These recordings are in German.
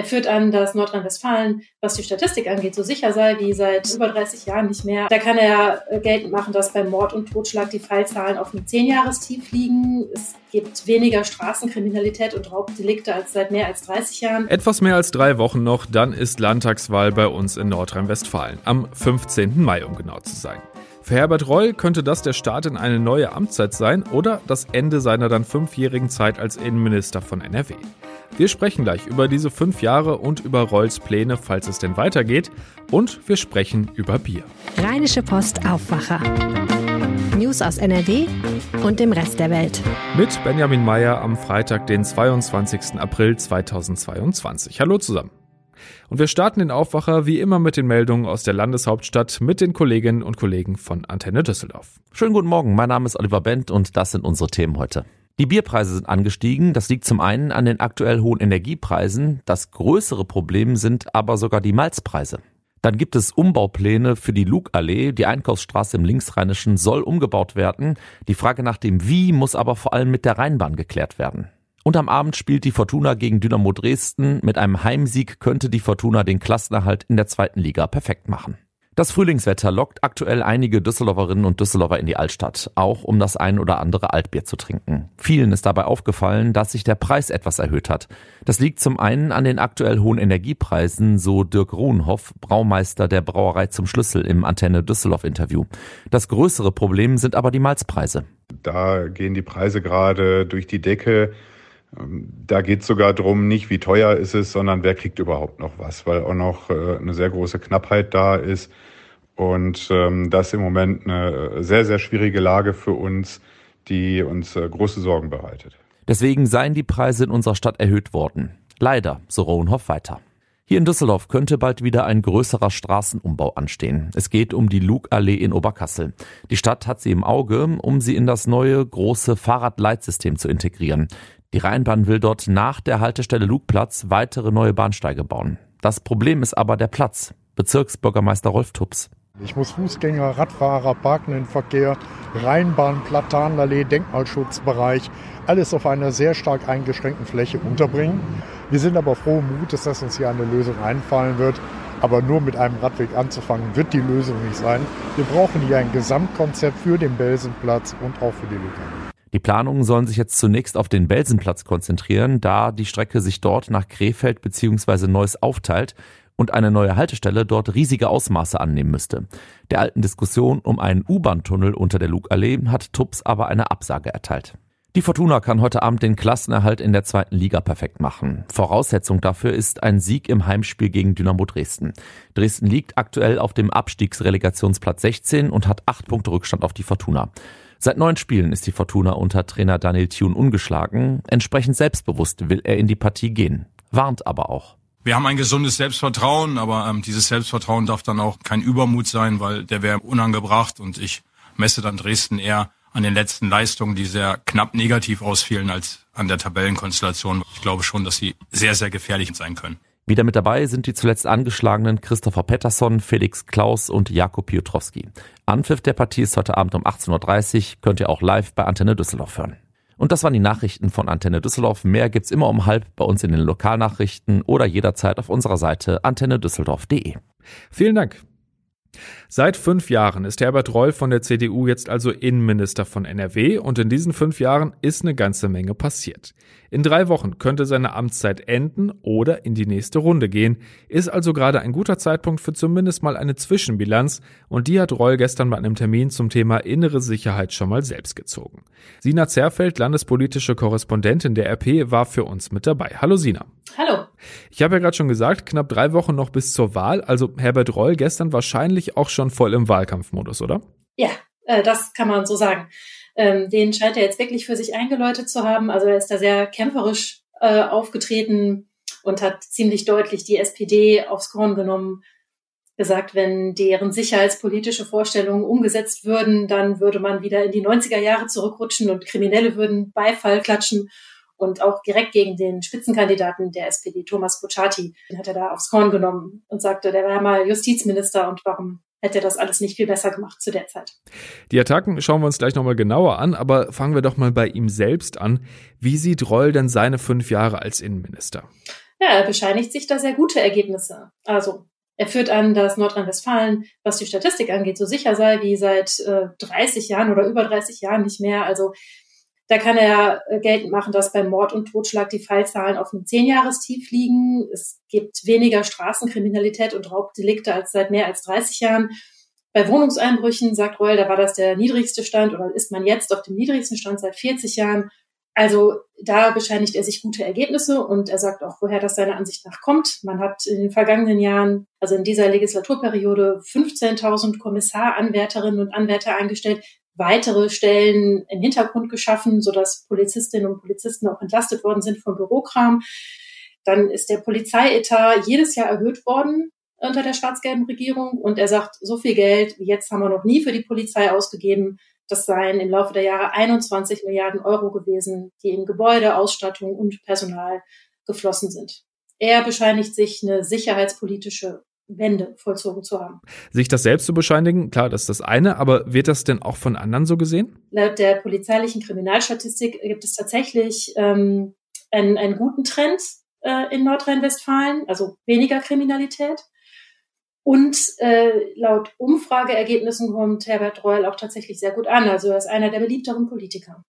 Er führt an, dass Nordrhein-Westfalen, was die Statistik angeht, so sicher sei wie seit über 30 Jahren nicht mehr. Da kann er äh, geltend machen, dass beim Mord und Totschlag die Fallzahlen auf einem Zehnjahrestief liegen. Es gibt weniger Straßenkriminalität und Raubdelikte als seit mehr als 30 Jahren. Etwas mehr als drei Wochen noch, dann ist Landtagswahl bei uns in Nordrhein-Westfalen. Am 15. Mai, um genau zu sein. Für Herbert Reul könnte das der Start in eine neue Amtszeit sein oder das Ende seiner dann fünfjährigen Zeit als Innenminister von NRW. Wir sprechen gleich über diese fünf Jahre und über Rolls Pläne, falls es denn weitergeht. Und wir sprechen über Bier. Rheinische Post Aufwacher. News aus NRW und dem Rest der Welt. Mit Benjamin Meyer am Freitag, den 22. April 2022. Hallo zusammen. Und wir starten den Aufwacher wie immer mit den Meldungen aus der Landeshauptstadt mit den Kolleginnen und Kollegen von Antenne Düsseldorf. Schönen guten Morgen, mein Name ist Oliver Bent und das sind unsere Themen heute. Die Bierpreise sind angestiegen. Das liegt zum einen an den aktuell hohen Energiepreisen. Das größere Problem sind aber sogar die Malzpreise. Dann gibt es Umbaupläne für die Lugallee. Die Einkaufsstraße im Linksrheinischen soll umgebaut werden. Die Frage nach dem Wie muss aber vor allem mit der Rheinbahn geklärt werden. Und am Abend spielt die Fortuna gegen Dynamo Dresden. Mit einem Heimsieg könnte die Fortuna den Klassenerhalt in der zweiten Liga perfekt machen. Das Frühlingswetter lockt aktuell einige Düsseldorferinnen und Düsseldorfer in die Altstadt, auch um das ein oder andere Altbier zu trinken. Vielen ist dabei aufgefallen, dass sich der Preis etwas erhöht hat. Das liegt zum einen an den aktuell hohen Energiepreisen, so Dirk Ruhnhoff, Braumeister der Brauerei zum Schlüssel im Antenne Düsseldorf Interview. Das größere Problem sind aber die Malzpreise. Da gehen die Preise gerade durch die Decke. Ähm, da geht es sogar darum, nicht wie teuer ist es, sondern wer kriegt überhaupt noch was, weil auch noch äh, eine sehr große Knappheit da ist. Und ähm, das ist im Moment eine sehr, sehr schwierige Lage für uns, die uns äh, große Sorgen bereitet. Deswegen seien die Preise in unserer Stadt erhöht worden. Leider, so Rohnhoff weiter. Hier in Düsseldorf könnte bald wieder ein größerer Straßenumbau anstehen. Es geht um die Lugallee in Oberkassel. Die Stadt hat sie im Auge, um sie in das neue große Fahrradleitsystem zu integrieren. Die Rheinbahn will dort nach der Haltestelle Lugplatz weitere neue Bahnsteige bauen. Das Problem ist aber der Platz. Bezirksbürgermeister Rolf Tups. Ich muss Fußgänger, Radfahrer, parkenden Verkehr, Rheinbahn, Platanallee, Denkmalschutzbereich, alles auf einer sehr stark eingeschränkten Fläche unterbringen. Wir sind aber froh Mutes, dass uns hier eine Lösung einfallen wird. Aber nur mit einem Radweg anzufangen, wird die Lösung nicht sein. Wir brauchen hier ein Gesamtkonzept für den Belsenplatz und auch für die Lücke. Die Planungen sollen sich jetzt zunächst auf den Belsenplatz konzentrieren, da die Strecke sich dort nach Krefeld bzw. Neuss aufteilt und eine neue Haltestelle dort riesige Ausmaße annehmen müsste. Der alten Diskussion um einen U-Bahn-Tunnel unter der Lugallee hat Tubbs aber eine Absage erteilt. Die Fortuna kann heute Abend den Klassenerhalt in der zweiten Liga perfekt machen. Voraussetzung dafür ist ein Sieg im Heimspiel gegen Dynamo Dresden. Dresden liegt aktuell auf dem Abstiegsrelegationsplatz 16 und hat acht Punkte Rückstand auf die Fortuna. Seit neun Spielen ist die Fortuna unter Trainer Daniel Thune ungeschlagen. Entsprechend selbstbewusst will er in die Partie gehen, warnt aber auch. Wir haben ein gesundes Selbstvertrauen, aber ähm, dieses Selbstvertrauen darf dann auch kein Übermut sein, weil der wäre unangebracht und ich messe dann Dresden eher an den letzten Leistungen, die sehr knapp negativ ausfielen, als an der Tabellenkonstellation. Ich glaube schon, dass sie sehr, sehr gefährlich sein können. Wieder mit dabei sind die zuletzt angeschlagenen Christopher Pettersson, Felix Klaus und Jakob Piotrowski. Anpfiff der Partie ist heute Abend um 18.30 Uhr, könnt ihr auch live bei Antenne Düsseldorf hören. Und das waren die Nachrichten von Antenne Düsseldorf. Mehr gibt's immer um halb bei uns in den Lokalnachrichten oder jederzeit auf unserer Seite antennedüsseldorf.de. Vielen Dank. Seit fünf Jahren ist Herbert Reul von der CDU jetzt also Innenminister von NRW und in diesen fünf Jahren ist eine ganze Menge passiert. In drei Wochen könnte seine Amtszeit enden oder in die nächste Runde gehen, ist also gerade ein guter Zeitpunkt für zumindest mal eine Zwischenbilanz und die hat Reul gestern bei einem Termin zum Thema innere Sicherheit schon mal selbst gezogen. Sina Zerfeld, landespolitische Korrespondentin der RP, war für uns mit dabei. Hallo Sina. Hallo. Ich habe ja gerade schon gesagt, knapp drei Wochen noch bis zur Wahl, also Herbert Reul gestern wahrscheinlich auch schon voll im Wahlkampfmodus, oder? Ja, äh, das kann man so sagen. Ähm, den scheint er jetzt wirklich für sich eingeläutet zu haben. Also er ist da sehr kämpferisch äh, aufgetreten und hat ziemlich deutlich die SPD aufs Korn genommen, gesagt, wenn deren sicherheitspolitische Vorstellungen umgesetzt würden, dann würde man wieder in die 90er Jahre zurückrutschen und Kriminelle würden Beifall klatschen. Und auch direkt gegen den Spitzenkandidaten der SPD, Thomas Kutschaty, den hat er da aufs Korn genommen und sagte, der war mal Justizminister und warum hätte das alles nicht viel besser gemacht zu der Zeit. Die Attacken schauen wir uns gleich nochmal genauer an, aber fangen wir doch mal bei ihm selbst an. Wie sieht Reul denn seine fünf Jahre als Innenminister? Ja, er bescheinigt sich da sehr gute Ergebnisse. Also er führt an, dass Nordrhein-Westfalen, was die Statistik angeht, so sicher sei wie seit äh, 30 Jahren oder über 30 Jahren nicht mehr. Also da kann er äh, geltend machen, dass beim Mord und Totschlag die Fallzahlen auf einem Zehnjahrestief liegen. Es gibt weniger Straßenkriminalität und Raubdelikte als seit mehr als 30 Jahren. Bei Wohnungseinbrüchen, sagt Reul, da war das der niedrigste Stand oder ist man jetzt auf dem niedrigsten Stand seit 40 Jahren. Also da bescheinigt er sich gute Ergebnisse und er sagt auch, woher das seiner Ansicht nach kommt. Man hat in den vergangenen Jahren, also in dieser Legislaturperiode, 15.000 Kommissaranwärterinnen und Anwärter eingestellt, weitere Stellen im Hintergrund geschaffen, sodass Polizistinnen und Polizisten auch entlastet worden sind vom Bürokram. Dann ist der Polizeietat jedes Jahr erhöht worden unter der schwarz-gelben Regierung und er sagt, so viel Geld wie jetzt haben wir noch nie für die Polizei ausgegeben. Das seien im Laufe der Jahre 21 Milliarden Euro gewesen, die in Gebäude, Ausstattung und Personal geflossen sind. Er bescheinigt sich eine sicherheitspolitische Wende vollzogen zu haben. Sich das selbst zu bescheinigen, klar, das ist das eine, aber wird das denn auch von anderen so gesehen? Laut der polizeilichen Kriminalstatistik gibt es tatsächlich ähm, einen, einen guten Trend äh, in Nordrhein-Westfalen, also weniger Kriminalität. Und äh, laut Umfrageergebnissen kommt Herbert Reul auch tatsächlich sehr gut an. Also er ist einer der beliebteren Politiker.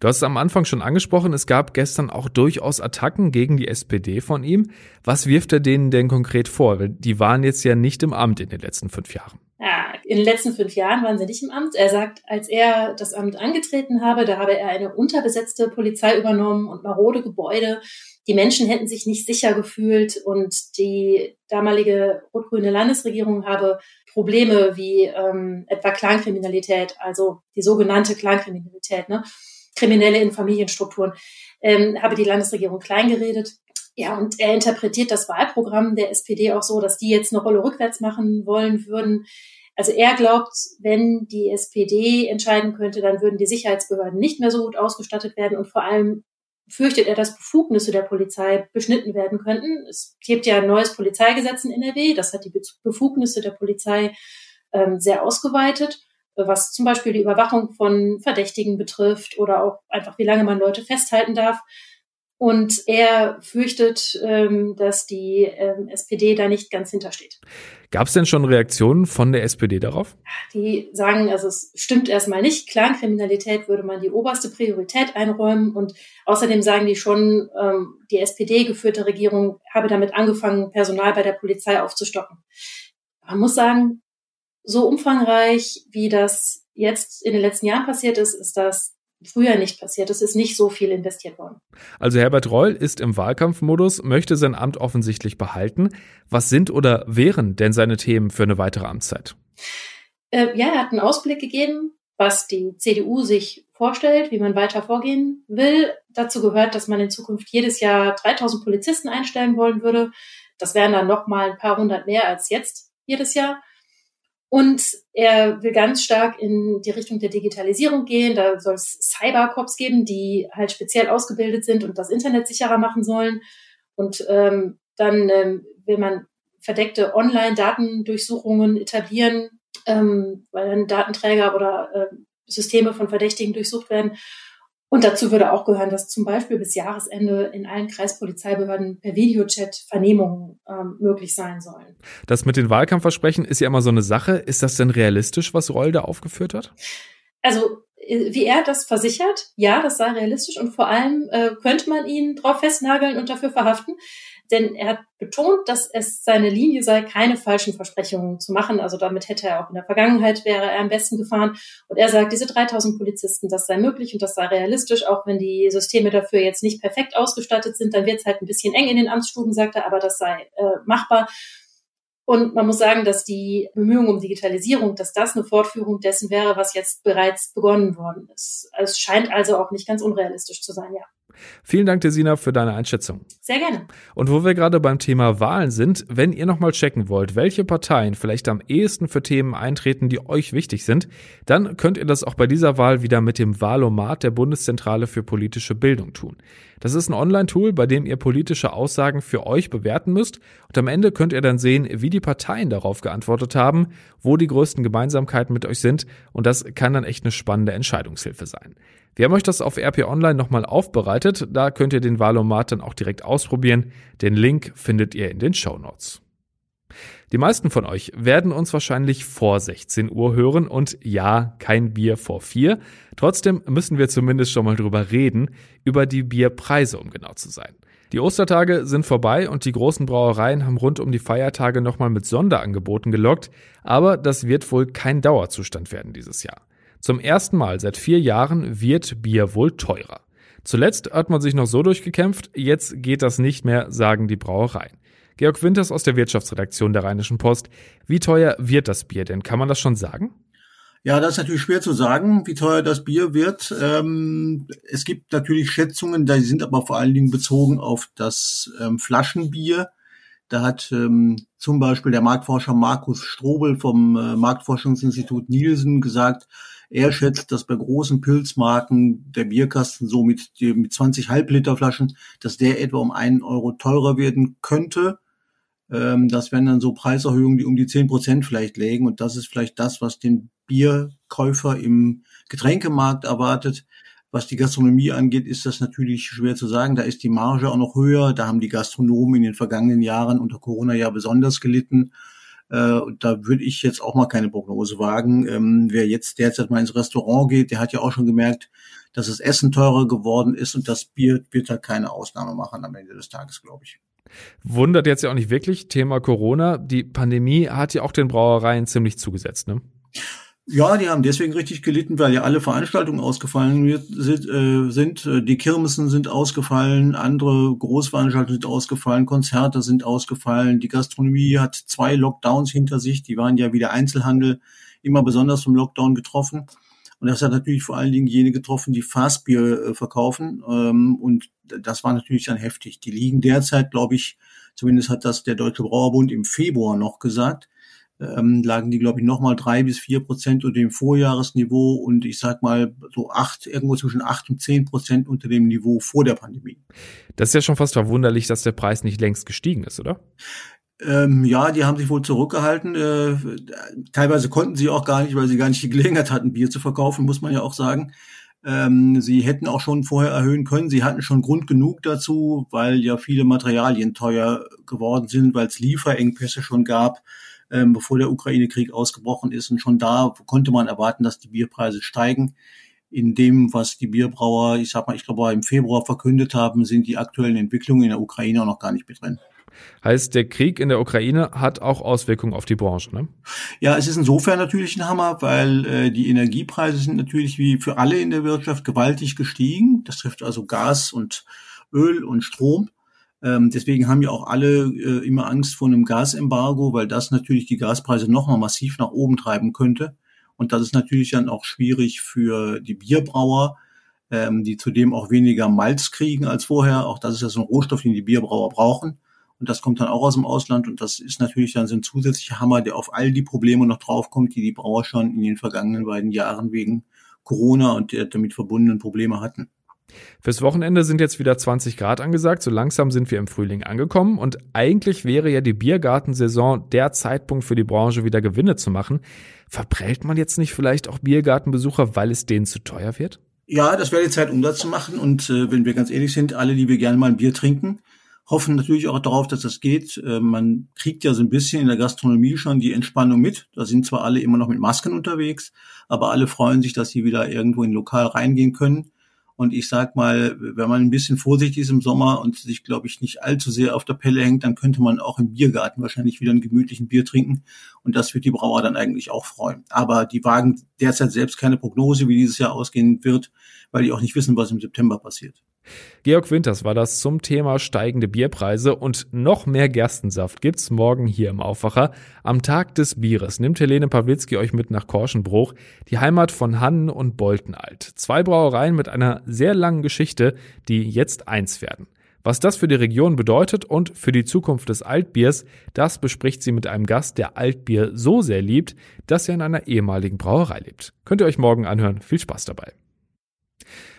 Du hast es am Anfang schon angesprochen, es gab gestern auch durchaus Attacken gegen die SPD von ihm. Was wirft er denen denn konkret vor? Weil die waren jetzt ja nicht im Amt in den letzten fünf Jahren. Ja, in den letzten fünf Jahren waren sie nicht im Amt. Er sagt, als er das Amt angetreten habe, da habe er eine unterbesetzte Polizei übernommen und marode Gebäude die Menschen hätten sich nicht sicher gefühlt und die damalige rot-grüne Landesregierung habe Probleme wie ähm, etwa Clankriminalität, also die sogenannte Clankriminalität, ne? Kriminelle in Familienstrukturen, ähm, habe die Landesregierung kleingeredet. Ja, und er interpretiert das Wahlprogramm der SPD auch so, dass die jetzt eine Rolle rückwärts machen wollen würden. Also er glaubt, wenn die SPD entscheiden könnte, dann würden die Sicherheitsbehörden nicht mehr so gut ausgestattet werden und vor allem fürchtet er, dass Befugnisse der Polizei beschnitten werden könnten. Es gibt ja ein neues Polizeigesetz in NRW, das hat die Befugnisse der Polizei ähm, sehr ausgeweitet, was zum Beispiel die Überwachung von Verdächtigen betrifft oder auch einfach, wie lange man Leute festhalten darf. Und er fürchtet, ähm, dass die ähm, SPD da nicht ganz hintersteht. Gab es denn schon Reaktionen von der SPD darauf? Die sagen, also es stimmt erstmal nicht. Clankriminalität würde man die oberste Priorität einräumen. Und außerdem sagen die schon, ähm, die SPD-geführte Regierung habe damit angefangen, Personal bei der Polizei aufzustocken. Man muss sagen, so umfangreich, wie das jetzt in den letzten Jahren passiert ist, ist das früher nicht passiert. Es ist nicht so viel investiert worden. Also Herbert Reul ist im Wahlkampfmodus, möchte sein Amt offensichtlich behalten. Was sind oder wären denn seine Themen für eine weitere Amtszeit? Äh, ja, er hat einen Ausblick gegeben, was die CDU sich vorstellt, wie man weiter vorgehen will. Dazu gehört, dass man in Zukunft jedes Jahr 3000 Polizisten einstellen wollen würde. Das wären dann noch mal ein paar hundert mehr als jetzt jedes Jahr. Und er will ganz stark in die Richtung der Digitalisierung gehen. Da soll es Cybercops geben, die halt speziell ausgebildet sind und das Internet sicherer machen sollen. Und ähm, dann ähm, will man verdeckte Online-Datendurchsuchungen etablieren, ähm, weil dann Datenträger oder äh, Systeme von Verdächtigen durchsucht werden. Und dazu würde auch gehören, dass zum Beispiel bis Jahresende in allen Kreispolizeibehörden per Videochat Vernehmungen ähm, möglich sein sollen. Das mit den Wahlkampfversprechen ist ja immer so eine Sache. Ist das denn realistisch, was Reul da aufgeführt hat? Also äh, wie er das versichert, ja, das sei realistisch und vor allem äh, könnte man ihn drauf festnageln und dafür verhaften denn er hat betont, dass es seine Linie sei, keine falschen Versprechungen zu machen. Also damit hätte er auch in der Vergangenheit wäre er am besten gefahren. Und er sagt, diese 3000 Polizisten, das sei möglich und das sei realistisch, auch wenn die Systeme dafür jetzt nicht perfekt ausgestattet sind, dann wird es halt ein bisschen eng in den Amtsstuben, sagt er, aber das sei äh, machbar. Und man muss sagen, dass die Bemühungen um Digitalisierung, dass das eine Fortführung dessen wäre, was jetzt bereits begonnen worden ist. Es scheint also auch nicht ganz unrealistisch zu sein, ja. Vielen Dank, Desina, für deine Einschätzung. Sehr gerne. Und wo wir gerade beim Thema Wahlen sind, wenn ihr nochmal checken wollt, welche Parteien vielleicht am ehesten für Themen eintreten, die euch wichtig sind, dann könnt ihr das auch bei dieser Wahl wieder mit dem Wahlomat der Bundeszentrale für politische Bildung tun. Das ist ein Online-Tool, bei dem ihr politische Aussagen für euch bewerten müsst und am Ende könnt ihr dann sehen, wie die Parteien darauf geantwortet haben, wo die größten Gemeinsamkeiten mit euch sind und das kann dann echt eine spannende Entscheidungshilfe sein. Wir haben euch das auf RP Online nochmal aufbereitet. Da könnt ihr den Valomat dann auch direkt ausprobieren. Den Link findet ihr in den Show Notes. Die meisten von euch werden uns wahrscheinlich vor 16 Uhr hören und ja, kein Bier vor vier. Trotzdem müssen wir zumindest schon mal drüber reden, über die Bierpreise, um genau zu sein. Die Ostertage sind vorbei und die großen Brauereien haben rund um die Feiertage nochmal mit Sonderangeboten gelockt, aber das wird wohl kein Dauerzustand werden dieses Jahr. Zum ersten Mal seit vier Jahren wird Bier wohl teurer. Zuletzt hat man sich noch so durchgekämpft, jetzt geht das nicht mehr, sagen die Brauereien. Georg Winters aus der Wirtschaftsredaktion der Rheinischen Post. Wie teuer wird das Bier denn? Kann man das schon sagen? Ja, das ist natürlich schwer zu sagen, wie teuer das Bier wird. Ähm, es gibt natürlich Schätzungen, die sind aber vor allen Dingen bezogen auf das ähm, Flaschenbier. Da hat ähm, zum Beispiel der Marktforscher Markus Strobel vom äh, Marktforschungsinstitut Nielsen gesagt, er schätzt, dass bei großen Pilzmarken der Bierkasten so mit, mit 20 Halbliterflaschen, dass der etwa um einen Euro teurer werden könnte. Ähm, das wären dann so Preiserhöhungen, die um die zehn Prozent vielleicht lägen. Und das ist vielleicht das, was den Bierkäufer im Getränkemarkt erwartet. Was die Gastronomie angeht, ist das natürlich schwer zu sagen. Da ist die Marge auch noch höher. Da haben die Gastronomen in den vergangenen Jahren unter Corona ja besonders gelitten. Äh, da würde ich jetzt auch mal keine Prognose wagen. Ähm, wer jetzt derzeit mal ins Restaurant geht, der hat ja auch schon gemerkt, dass das Essen teurer geworden ist und das Bier wird da keine Ausnahme machen am Ende des Tages, glaube ich. Wundert jetzt ja auch nicht wirklich, Thema Corona. Die Pandemie hat ja auch den Brauereien ziemlich zugesetzt, ne? Ja, die haben deswegen richtig gelitten, weil ja alle Veranstaltungen ausgefallen äh, sind. Die Kirmessen sind ausgefallen, andere Großveranstaltungen sind ausgefallen, Konzerte sind ausgefallen. Die Gastronomie hat zwei Lockdowns hinter sich. Die waren ja wieder Einzelhandel immer besonders vom Lockdown getroffen. Und das hat natürlich vor allen Dingen jene getroffen, die Fastbier äh, verkaufen. Ähm, und das war natürlich dann heftig. Die liegen derzeit, glaube ich, zumindest hat das der Deutsche Brauerbund im Februar noch gesagt, ähm, lagen die, glaube ich, nochmal drei bis vier Prozent unter dem Vorjahresniveau und ich sag mal so acht, irgendwo zwischen acht und zehn Prozent unter dem Niveau vor der Pandemie. Das ist ja schon fast verwunderlich, dass der Preis nicht längst gestiegen ist, oder? Ähm, ja, die haben sich wohl zurückgehalten. Äh, teilweise konnten sie auch gar nicht, weil sie gar nicht die Gelegenheit hatten, Bier zu verkaufen, muss man ja auch sagen. Ähm, sie hätten auch schon vorher erhöhen können. Sie hatten schon Grund genug dazu, weil ja viele Materialien teuer geworden sind, weil es Lieferengpässe schon gab, ähm, bevor der Ukraine-Krieg ausgebrochen ist. Und schon da konnte man erwarten, dass die Bierpreise steigen. In dem, was die Bierbrauer, ich sag mal, ich glaube, im Februar verkündet haben, sind die aktuellen Entwicklungen in der Ukraine auch noch gar nicht mit drin. Heißt, der Krieg in der Ukraine hat auch Auswirkungen auf die Branche, ne? Ja, es ist insofern natürlich ein Hammer, weil äh, die Energiepreise sind natürlich wie für alle in der Wirtschaft gewaltig gestiegen. Das trifft also Gas und Öl und Strom. Ähm, deswegen haben ja auch alle äh, immer Angst vor einem Gasembargo, weil das natürlich die Gaspreise nochmal massiv nach oben treiben könnte. Und das ist natürlich dann auch schwierig für die Bierbrauer, ähm, die zudem auch weniger Malz kriegen als vorher. Auch das ist ja so ein Rohstoff, den die Bierbrauer brauchen. Und das kommt dann auch aus dem Ausland. Und das ist natürlich dann so ein zusätzlicher Hammer, der auf all die Probleme noch draufkommt, die die Brauer schon in den vergangenen beiden Jahren wegen Corona und der damit verbundenen Probleme hatten. Fürs Wochenende sind jetzt wieder 20 Grad angesagt. So langsam sind wir im Frühling angekommen. Und eigentlich wäre ja die Biergartensaison der Zeitpunkt für die Branche wieder Gewinne zu machen. Verprellt man jetzt nicht vielleicht auch Biergartenbesucher, weil es denen zu teuer wird? Ja, das wäre die Zeit, um das zu machen. Und äh, wenn wir ganz ehrlich sind, alle, die wir gerne mal ein Bier trinken, hoffen natürlich auch darauf, dass das geht. Äh, man kriegt ja so ein bisschen in der Gastronomie schon die Entspannung mit. Da sind zwar alle immer noch mit Masken unterwegs, aber alle freuen sich, dass sie wieder irgendwo in ein Lokal reingehen können. Und ich sag mal, wenn man ein bisschen vorsichtig ist im Sommer und sich, glaube ich, nicht allzu sehr auf der Pelle hängt, dann könnte man auch im Biergarten wahrscheinlich wieder einen gemütlichen Bier trinken. Und das wird die Brauer dann eigentlich auch freuen. Aber die wagen derzeit selbst keine Prognose, wie dieses Jahr ausgehen wird, weil die auch nicht wissen, was im September passiert. Georg Winters war das zum Thema steigende Bierpreise und noch mehr Gerstensaft gibt's morgen hier im Aufwacher. Am Tag des Bieres nimmt Helene Pawlitzki euch mit nach Korschenbruch, die Heimat von Hannen und Boltenalt. Zwei Brauereien mit einer sehr langen Geschichte, die jetzt eins werden. Was das für die Region bedeutet und für die Zukunft des Altbiers, das bespricht sie mit einem Gast, der Altbier so sehr liebt, dass er in einer ehemaligen Brauerei lebt. Könnt ihr euch morgen anhören. Viel Spaß dabei.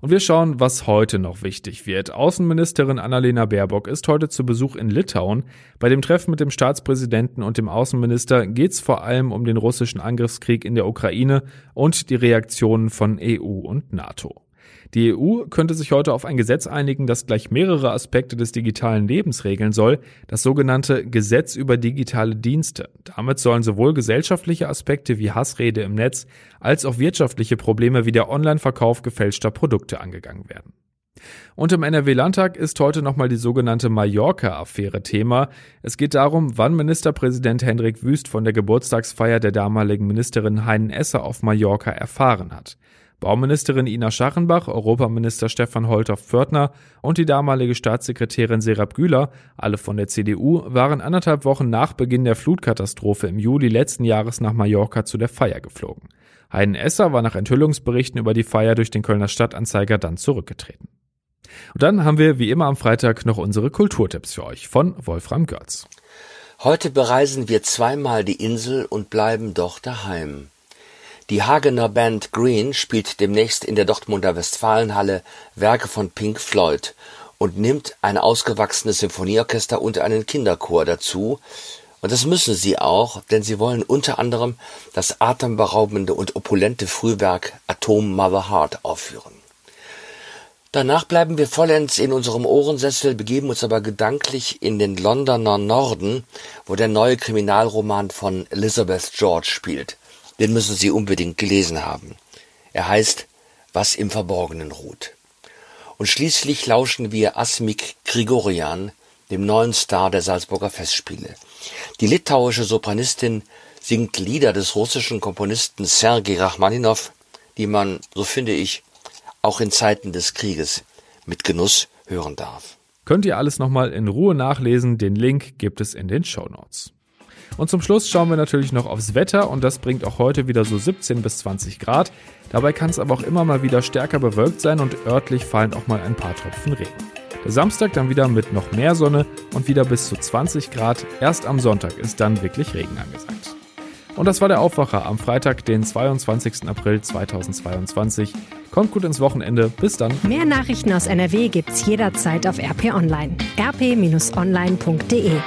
Und wir schauen, was heute noch wichtig wird. Außenministerin Annalena Baerbock ist heute zu Besuch in Litauen. Bei dem Treffen mit dem Staatspräsidenten und dem Außenminister geht es vor allem um den russischen Angriffskrieg in der Ukraine und die Reaktionen von EU und NATO. Die EU könnte sich heute auf ein Gesetz einigen, das gleich mehrere Aspekte des digitalen Lebens regeln soll, das sogenannte Gesetz über digitale Dienste. Damit sollen sowohl gesellschaftliche Aspekte wie Hassrede im Netz als auch wirtschaftliche Probleme wie der Online-Verkauf gefälschter Produkte angegangen werden. Und im NRW-Landtag ist heute nochmal die sogenannte Mallorca-Affäre Thema. Es geht darum, wann Ministerpräsident Hendrik Wüst von der Geburtstagsfeier der damaligen Ministerin Heinen Esser auf Mallorca erfahren hat. Bauministerin Ina Schachenbach, Europaminister Stefan Holter-Pförtner und die damalige Staatssekretärin Serap Güler, alle von der CDU, waren anderthalb Wochen nach Beginn der Flutkatastrophe im Juli letzten Jahres nach Mallorca zu der Feier geflogen. Heiden Esser war nach Enthüllungsberichten über die Feier durch den Kölner Stadtanzeiger dann zurückgetreten. Und dann haben wir wie immer am Freitag noch unsere Kulturtipps für euch von Wolfram Görz. Heute bereisen wir zweimal die Insel und bleiben doch daheim. Die Hagener Band Green spielt demnächst in der Dortmunder Westfalenhalle Werke von Pink Floyd und nimmt ein ausgewachsenes Symphonieorchester und einen Kinderchor dazu. Und das müssen sie auch, denn sie wollen unter anderem das atemberaubende und opulente Frühwerk Atom Mother Heart aufführen. Danach bleiben wir vollends in unserem Ohrensessel, begeben uns aber gedanklich in den Londoner Norden, wo der neue Kriminalroman von Elizabeth George spielt. Den müssen Sie unbedingt gelesen haben. Er heißt Was im Verborgenen ruht. Und schließlich lauschen wir Asmik Grigorian, dem neuen Star der Salzburger Festspiele. Die litauische Sopranistin singt Lieder des russischen Komponisten Sergei Rachmaninow, die man, so finde ich, auch in Zeiten des Krieges mit Genuss hören darf. Könnt ihr alles nochmal in Ruhe nachlesen, den Link gibt es in den Show Notes. Und zum Schluss schauen wir natürlich noch aufs Wetter und das bringt auch heute wieder so 17 bis 20 Grad. Dabei kann es aber auch immer mal wieder stärker bewölkt sein und örtlich fallen auch mal ein paar Tropfen Regen. Der Samstag dann wieder mit noch mehr Sonne und wieder bis zu 20 Grad. Erst am Sonntag ist dann wirklich Regen angesagt. Und das war der Aufwacher am Freitag, den 22. April 2022. Kommt gut ins Wochenende. Bis dann. Mehr Nachrichten aus NRW gibt's jederzeit auf RP Online. rp-online.de